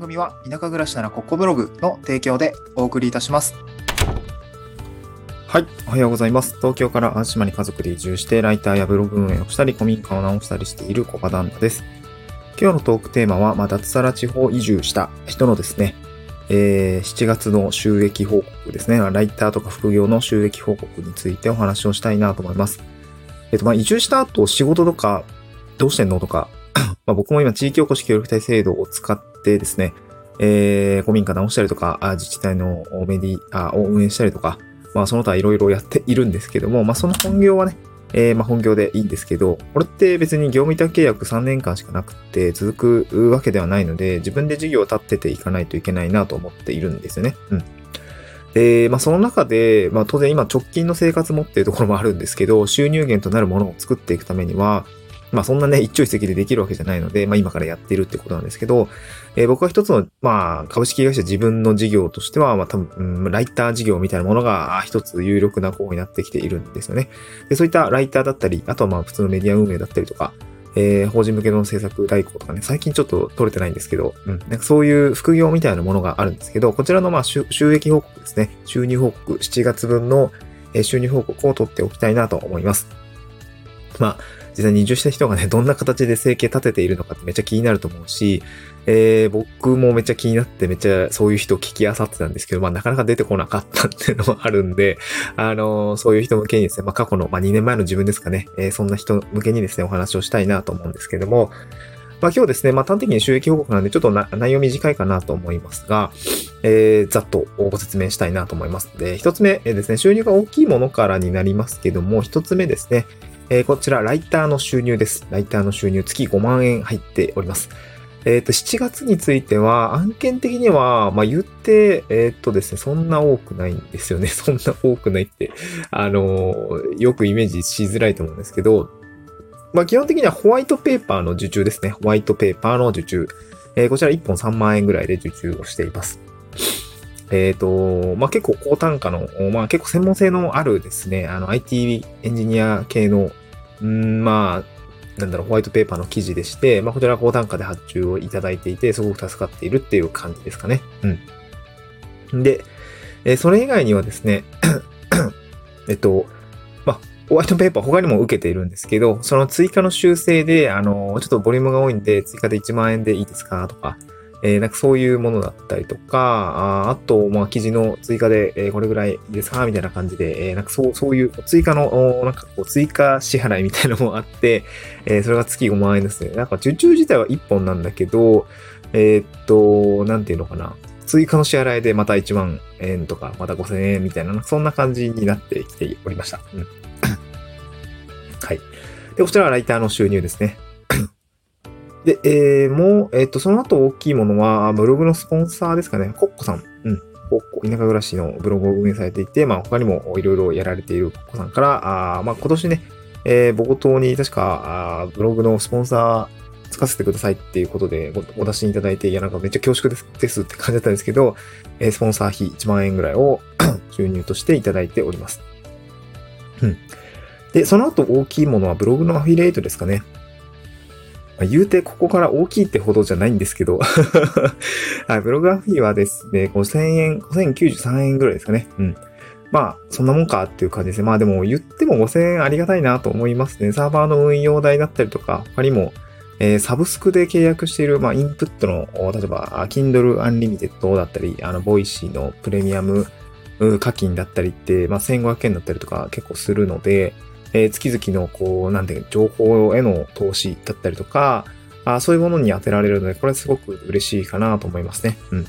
番組は田舎暮らしならここブログの提供でお送りいたします。はい。おはようございます。東京から安島に家族で移住して、ライターやブログ運営をしたり、古民家を直したりしているコカダンダです。今日のトークテーマは、まあ、脱サラ地方移住した人のですね、えー、7月の収益報告ですね。ライターとか副業の収益報告についてお話をしたいなと思います。えっと、まあ、移住した後、仕事とか、どうしてんのとか、まあ、僕も今、地域おこし協力隊制度を使ってですね、えー、古民家直したりとか、自治体のメディアを運営したりとか、まあ、その他いろいろやっているんですけども、まあ、その本業はね、えー、まあ、本業でいいんですけど、これって別に業務委託契約3年間しかなくて続くわけではないので、自分で事業を立てていかないといけないなと思っているんですよね。うん。で、まあ、その中で、まあ、当然今直近の生活もっていうところもあるんですけど、収入源となるものを作っていくためには、まあそんなね、一朝一夕でできるわけじゃないので、まあ今からやっているってことなんですけど、えー、僕は一つの、まあ株式会社自分の事業としては、まあ多分、うん、ライター事業みたいなものが一つ有力な候補になってきているんですよね。で、そういったライターだったり、あとはまあ普通のメディア運営だったりとか、えー、法人向けの制作代行とかね、最近ちょっと取れてないんですけど、うん、なんかそういう副業みたいなものがあるんですけど、こちらのまあ収益報告ですね、収入報告、7月分の収入報告を取っておきたいなと思います。まあ、実際に移住した人がね、どんな形で生計立てているのかってめっちゃ気になると思うし、えー、僕もめっちゃ気になってめっちゃそういう人を聞き漁ってたんですけど、まあなかなか出てこなかったっていうのもあるんで、あのー、そういう人向けにですね、まあ過去の、まあ2年前の自分ですかね、えー、そんな人向けにですね、お話をしたいなと思うんですけども、まあ今日ですね、まあ端的に収益報告なんでちょっと内容短いかなと思いますが、えー、ざっとご説明したいなと思います。で、一つ目、ですね、収入が大きいものからになりますけども、一つ目ですね、えー、こちら、ライターの収入です。ライターの収入、月5万円入っております。えっ、ー、と、7月については、案件的には、まあ、言って、えっ、ー、とですね、そんな多くないんですよね。そんな多くないって、あのー、よくイメージしづらいと思うんですけど、まあ、基本的にはホワイトペーパーの受注ですね。ホワイトペーパーの受注。えー、こちら1本3万円ぐらいで受注をしています。えっ、と、まあ、結構高単価の、まあ、結構専門性のあるですね、あの IT エンジニア系のうんまあ、なんだろう、ホワイトペーパーの記事でして、まあ、こちら高単価で発注をいただいていて、すごく助かっているっていう感じですかね。うん。で、え、それ以外にはですね、えっと、まあ、ホワイトペーパー他にも受けているんですけど、その追加の修正で、あの、ちょっとボリュームが多いんで、追加で1万円でいいですかとか、えー、なんかそういうものだったりとか、ああと、まあ、記事の追加で、えー、これぐらいですかみたいな感じで、えー、なんかそう、そういう追加の、なんかこう、追加支払いみたいなのもあって、えー、それが月5万円ですね。なんか受注自体は1本なんだけど、えー、っと、なんていうのかな。追加の支払いでまた1万円とか、また5000円みたいな、そんな感じになってきておりました。うん。はい。で、こちらはライターの収入ですね。で、えー、もう、えっ、ー、と、その後大きいものは、ブログのスポンサーですかね。コッコさん。うん。コッコ、田舎暮らしのブログを運営されていて、まあ、他にもいろいろやられているコッコさんから、あまあ、今年ね、えー、冒頭に確か、あブログのスポンサー、つかせてくださいっていうことでお出しいただいて、いや、なんかめっちゃ恐縮ですですって感じだったんですけど、えー、スポンサー費1万円ぐらいを 収入としていただいております。うん。で、その後大きいものはブログのアフィリエイトですかね。まあ、言うてここから大きいってほどじゃないんですけど はい、ブログアフィーはですね、5000円、5093円ぐらいですかね。うん。まあ、そんなもんかっていう感じですね。まあでも言っても5000円ありがたいなと思いますね。サーバーの運用代だったりとか、他にも、えー、サブスクで契約している、まあ、インプットの、例えば、Kindle Unlimited だったり、あの、 Voicy のプレミアム課金だったりって、まあ、1500円だったりとか結構するので、えー、月々の、こう、なんていう情報への投資だったりとか、あそういうものに当てられるので、これすごく嬉しいかなと思いますね。うん。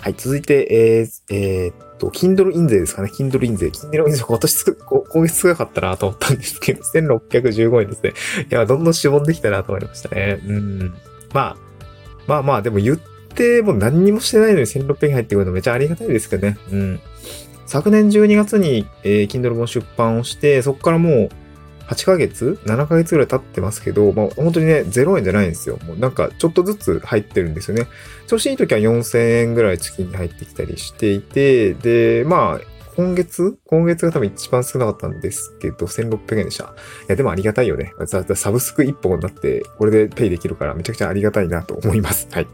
はい、続いて、えー、えー、っと、Kindle 印税ですかね。Kindle 印税。Kindle 印税今年つく、今月少なかったなと思ったんですけど、1615円ですね。いや、どんどんしぼんできたなと思いましたね。うん。まあ、まあまあ、でも言っても何にもしてないのに1600円入ってくるのめちゃありがたいですけどね。うん。昨年12月に、えー、Kindle 本出版をして、そこからもう、8ヶ月 ?7 ヶ月ぐらい経ってますけど、まあ、本当にね、0円じゃないんですよ。もうなんか、ちょっとずつ入ってるんですよね。調子いい時は4000円ぐらい月に入ってきたりしていて、で、まあ、今月？今月が多分一番少なかったんですけど、1600円でした。いや、でもありがたいよね。サブスク1本になって、これでペイできるからめちゃくちゃありがたいなと思います。はい。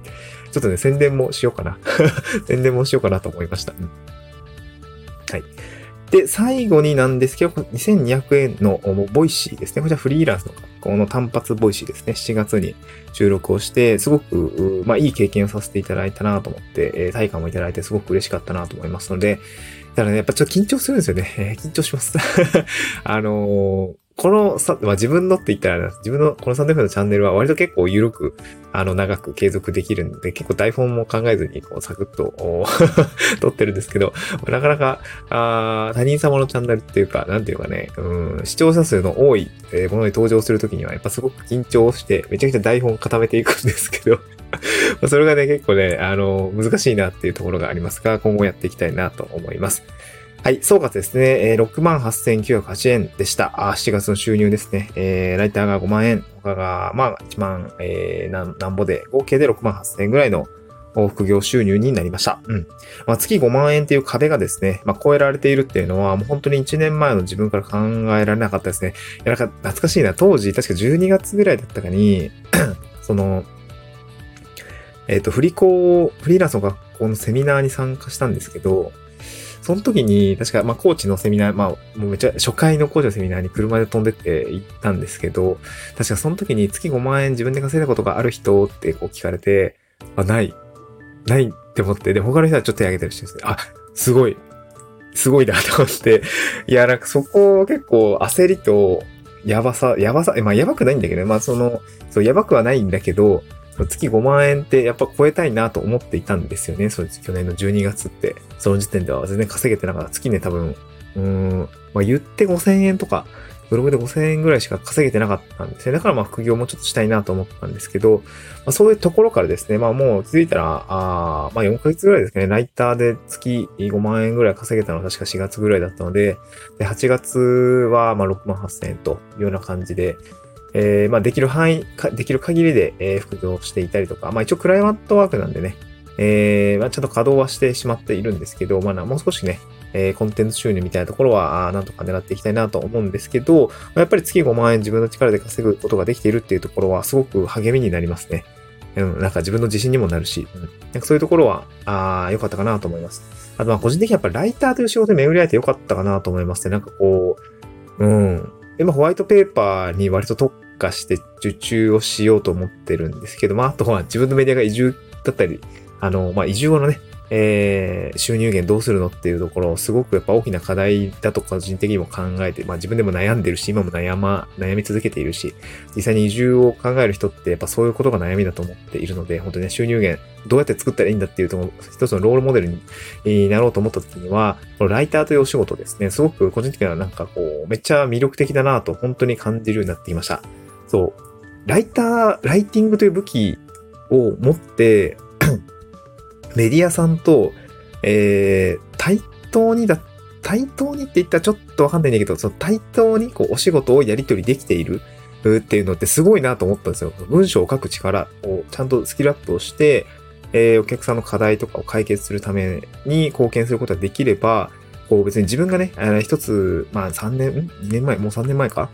ちょっとね、宣伝もしようかな。宣伝もしようかなと思いました。うん、で、最後になんですけど、2200円の Voicyですね。こちらフリーランスの学校の単発 Voicy ですね。7月に収録をして、すごく、まあ、いい経験をさせていただいたなと思って、え対価もいただいてすごく嬉しかったなと思いますので、ただね、やっぱちょっと緊張するんですよね。えー、緊張します。あのーこのさ、まあ、自分のって言ったら、自分のこのサンデフのチャンネルは割と結構緩く、あの、長く継続できるんで、結構台本も考えずに、こう、サクッと 撮ってるんですけど、なかなか、あ他人様のチャンネルっていうか、なんていうかね、うん、視聴者数の多いものに登場するときには、やっぱすごく緊張して、めちゃくちゃ台本固めていくんですけど それがね、結構ね、あの、難しいなっていうところがありますが、今後やっていきたいなと思います。はい、総括ですね。えー、68,908円でした。あ7月の収入ですね。えー、ライターが5万円、他が、まあ、1万、えー、なんぼで、合計で6万8,000円ぐらいの副業収入になりました。うん。まあ、月5万円っていう壁がですね、まあ、超えられているっていうのは、もう本当に1年前の自分から考えられなかったですね。いや、なんか懐かしいな。当時、確か12月ぐらいだったかに、その、えっ、ー、と、振り子、フリーランスの学校のセミナーに参加したんですけど、その時に、確か、まあ、コーチのセミナー、まあ、もうめっちゃ、初回のコーチのセミナーに車で飛んでって行ったんですけど、確かその時に月5万円自分で稼いだことがある人ってこう聞かれて、あ、ない。ないって思って、で、他の人はちょっと手挙げたりしてですね、あ、すごい。すごいなと思って、いや、なんかそこ結構焦りと、やばさ、やばさ、まあやばくないんだけどね。まあその、そう、やばくはないんだけど、月5万円ってやっぱ超えたいなと思っていたんですよね。そう去年の12月って。その時点では全然稼げてなかった。月ね、多分、うん、まあ言って5000円とか、ブログで5000円ぐらいしか稼げてなかったんですね。だからまあ副業もちょっとしたいなと思ったんですけど、まあ、そういうところからですね、まあもう気づいたら、あまあ4ヶ月ぐらいですかね、ライターで月5万円ぐらい稼げたのは確か4月ぐらいだったので、で8月はまあ6万8000円というような感じで、えー、まあ、できる範囲、できる限りで、えー、副業していたりとか、まあ、一応クライアントワークなんでね、えー、まあ、ちゃんと稼働はしてしまっているんですけど、まあ、もう少しね、えー、コンテンツ収入みたいなところは、なんとか狙っていきたいなと思うんですけど、やっぱり月5万円自分の力で稼ぐことができているっていうところは、すごく励みになりますね。うん、なんか自分の自信にもなるし、うん、なんかそういうところは、ああ、良かったかなと思います。あと、まあ、個人的にやっぱりライターという仕事で巡り合えて良かったかなと思いますね。なんかこう、うん。今、ホワイトペーパーに割と特化して受注をしようと思ってるんですけど、まあ、あとは自分のメディアが移住だったり、あの、まあ、移住後のね、えー、収入源どうするのっていうところ、すごくやっぱ大きな課題だと個人的にも考えて、まあ自分でも悩んでるし、今も悩ま、悩み続けているし、実際に移住を考える人ってやっぱそういうことが悩みだと思っているので、本当にね、収入源どうやって作ったらいいんだっていうと、一つのロールモデルになろうと思った時には、このライターというお仕事ですね、すごく個人的にはなんかこう、めっちゃ魅力的だなと本当に感じるようになってきました。そう。ライター、ライティングという武器を持ってメディアさんと、えー、対等にだ、対等にって言ったらちょっとわかんないんだけど、その対等にこうお仕事をやり取りできているっていうのってすごいなと思ったんですよ。文章を書く力をちゃんとスキルアップをして、えー、お客さんの課題とかを解決するために貢献することができれば、こう別に自分がね、一つ、まあ3年、2年前、もう3年前か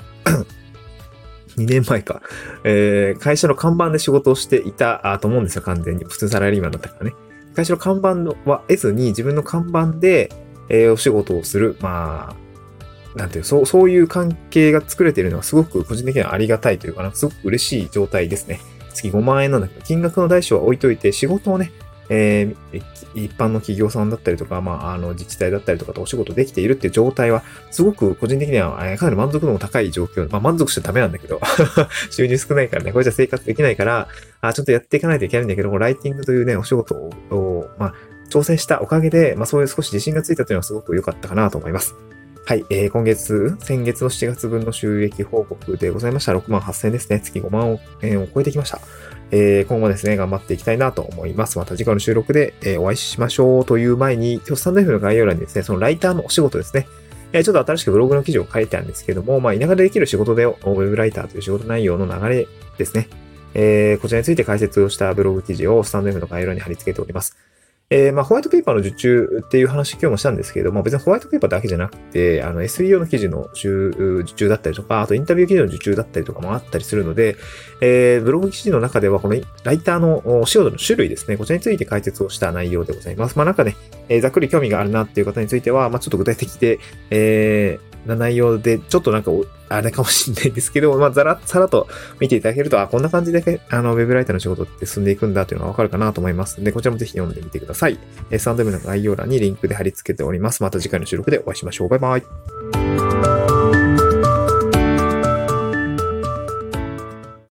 ？2年前か。えー、会社の看板で仕事をしていたと思うんですよ、完全に。普通サラリーマンだったからね。会社の看板は得ずに自分の看板で、えー、お仕事をする。まあ、なんていう、そう、そういう関係が作れているのはすごく個人的にはありがたいというかな、すごく嬉しい状態ですね。月5万円なんだけど、金額の代償は置いといて、仕事をね、えー、一般の企業さんだったりとか、まあ、あの、自治体だったりとかとお仕事できているっていう状態は、すごく個人的には、えー、かなり満足度も高い状況。まあ、満足しちゃダメなんだけど、収入少ないからね、これじゃ生活できないから、あちょっとやっていかないといけないんだけど、ライティングというね、お仕事を、まあ、挑戦したおかげで、まあ、そういう少し自信がついたというのはすごく良かったかなと思います。はい。えー、今月、先月の7月分の収益報告でございました。6万8000円ですね。月5万円を超えてきました。えー、今後ですね、頑張っていきたいなと思います。また次回の収録で、え、お会いしましょうという前に、今日スタンド F の概要欄にですね、そのライターのお仕事ですね、え、ちょっと新しくブログの記事を書いてあるんですけども、まあ、田舎でできる仕事で、ウェブライターという仕事内容の流れですね。えー、こちらについて解説をしたブログ記事をスタンド F の概要欄に貼り付けております。えー、まあ、ホワイトペーパーの受注っていう話今日もしたんですけれども、別にホワイトペーパーだけじゃなくて、あの、SEO の記事の受注だったりとか、あとインタビュー記事の受注だったりとかもあったりするので、えー、ブログ記事の中ではこのライターのお仕事の種類ですね、こちらについて解説をした内容でございます。まあ、なんかね、えー、ざっくり興味があるなっていう方については、まあ、ちょっと具体的で、えー、な内容で、ちょっとなんか、あれかもしれないんですけど、まあ、ざら、さらと見ていただけると、あ、こんな感じで、あの、ウェブライターの仕事って進んでいくんだというのがわかるかなと思いますので、こちらもぜひ読んでみてください。えー、スタンドの概要欄にリンクで貼り付けております。また次回の収録でお会いしましょう。バイバイ。